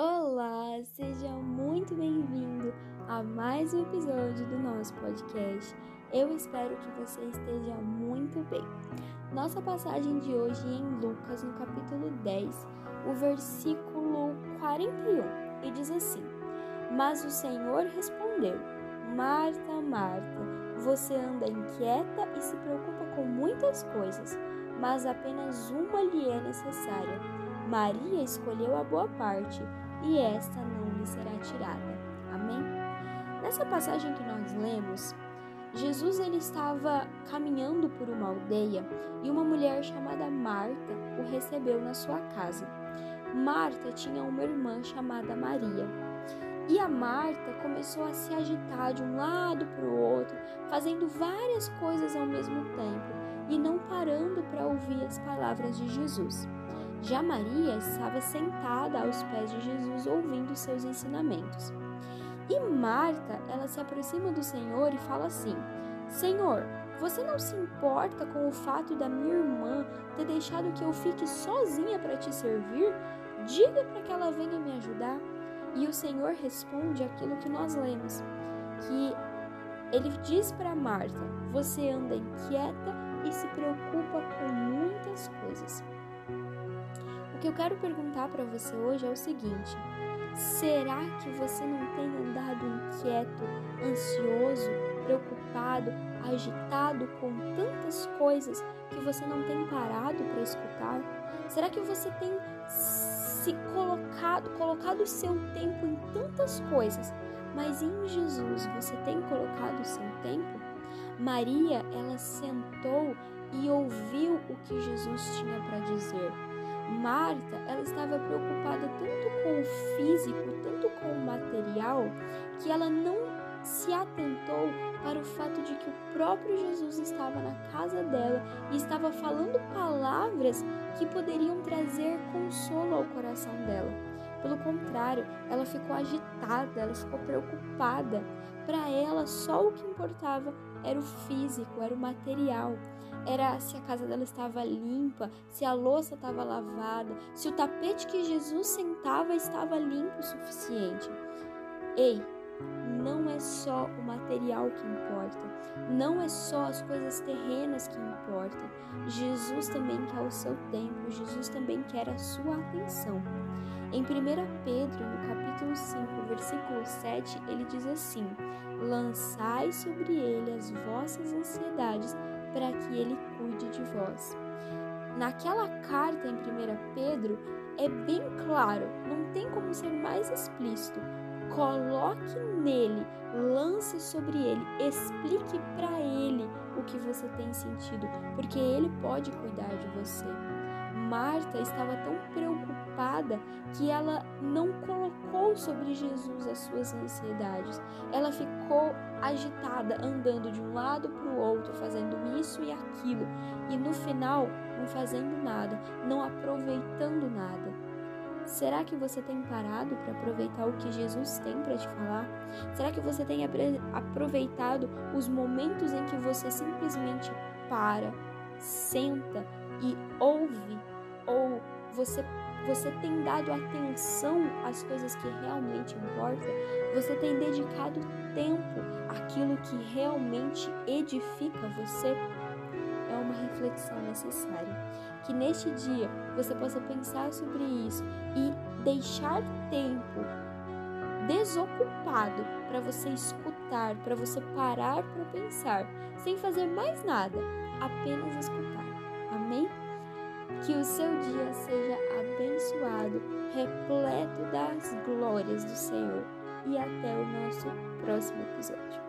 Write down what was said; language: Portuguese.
Olá, seja muito bem-vindo a mais um episódio do nosso podcast. Eu espero que você esteja muito bem. Nossa passagem de hoje é em Lucas, no capítulo 10, o versículo 41, e diz assim: Mas o Senhor respondeu: Marta, Marta, você anda inquieta e se preocupa com muitas coisas, mas apenas uma lhe é necessária. Maria escolheu a boa parte e esta não lhe será tirada. Amém? Nessa passagem que nós lemos, Jesus ele estava caminhando por uma aldeia e uma mulher chamada Marta o recebeu na sua casa. Marta tinha uma irmã chamada Maria. E a Marta começou a se agitar de um lado para o outro, fazendo várias coisas ao mesmo tempo e não parando para ouvir as palavras de Jesus. Já Maria estava sentada aos pés de Jesus ouvindo seus ensinamentos. E Marta, ela se aproxima do Senhor e fala assim: Senhor, você não se importa com o fato da minha irmã ter deixado que eu fique sozinha para te servir? Diga para que ela venha me ajudar. E o Senhor responde aquilo que nós lemos, que ele diz para Marta: Você anda inquieta e se preocupa com muitas coisas. O que eu quero perguntar para você hoje é o seguinte: será que você não tem andado inquieto, ansioso, preocupado, agitado com tantas coisas que você não tem parado para escutar? Será que você tem se colocado, colocado o seu tempo em tantas coisas, mas em Jesus você tem colocado o seu tempo? Maria, ela sentou e ouviu o que Jesus tinha para dizer. Marta, ela estava preocupada tanto com o físico, tanto com o material, que ela não se atentou para o fato de que o próprio Jesus estava na casa dela e estava falando palavras que poderiam trazer consolo ao coração dela. Pelo contrário, ela ficou agitada, ela ficou preocupada. Para ela, só o que importava era o físico, era o material. Era se a casa dela estava limpa, se a louça estava lavada, se o tapete que Jesus sentava estava limpo o suficiente. Ei, não é só o material que importa, não é só as coisas terrenas que importam. Jesus também quer o seu tempo, Jesus também quer a sua atenção. Em 1 Pedro, no capítulo 5, versículo 7, ele diz assim: Lançai sobre ele as vossas ansiedades, para que ele cuide de vós. Naquela carta em 1 Pedro, é bem claro, não tem como ser mais explícito. Coloque nele, lance sobre ele, explique para ele o que você tem sentido, porque ele pode cuidar de você. Marta estava tão preocupada que ela não colocou sobre Jesus as suas ansiedades. Ela ficou agitada, andando de um lado para o outro, fazendo isso e aquilo, e no final não fazendo nada, não aproveitando nada. Será que você tem parado para aproveitar o que Jesus tem para te falar? Será que você tem aproveitado os momentos em que você simplesmente para, senta e ouve ou você você tem dado atenção às coisas que realmente importam? Você tem dedicado tempo àquilo que realmente edifica você? É uma reflexão necessária. Que neste dia você possa pensar sobre isso e deixar tempo desocupado para você escutar, para você parar para pensar, sem fazer mais nada, apenas escutar. Amém? Que o seu dia seja abençoado, repleto das glórias do Senhor. E até o nosso próximo episódio.